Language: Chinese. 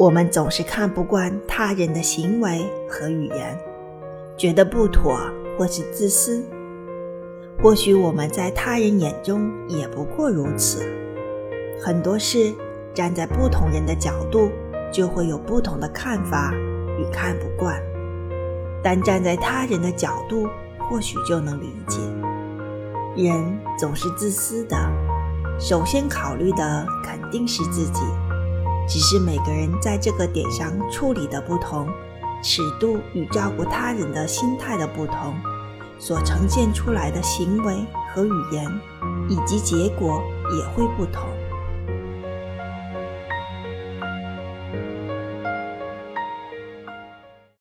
我们总是看不惯他人的行为和语言，觉得不妥或是自私。或许我们在他人眼中也不过如此。很多事，站在不同人的角度，就会有不同的看法与看不惯。但站在他人的角度，或许就能理解。人总是自私的，首先考虑的肯定是自己。只是每个人在这个点上处理的不同，尺度与照顾他人的心态的不同，所呈现出来的行为和语言，以及结果也会不同。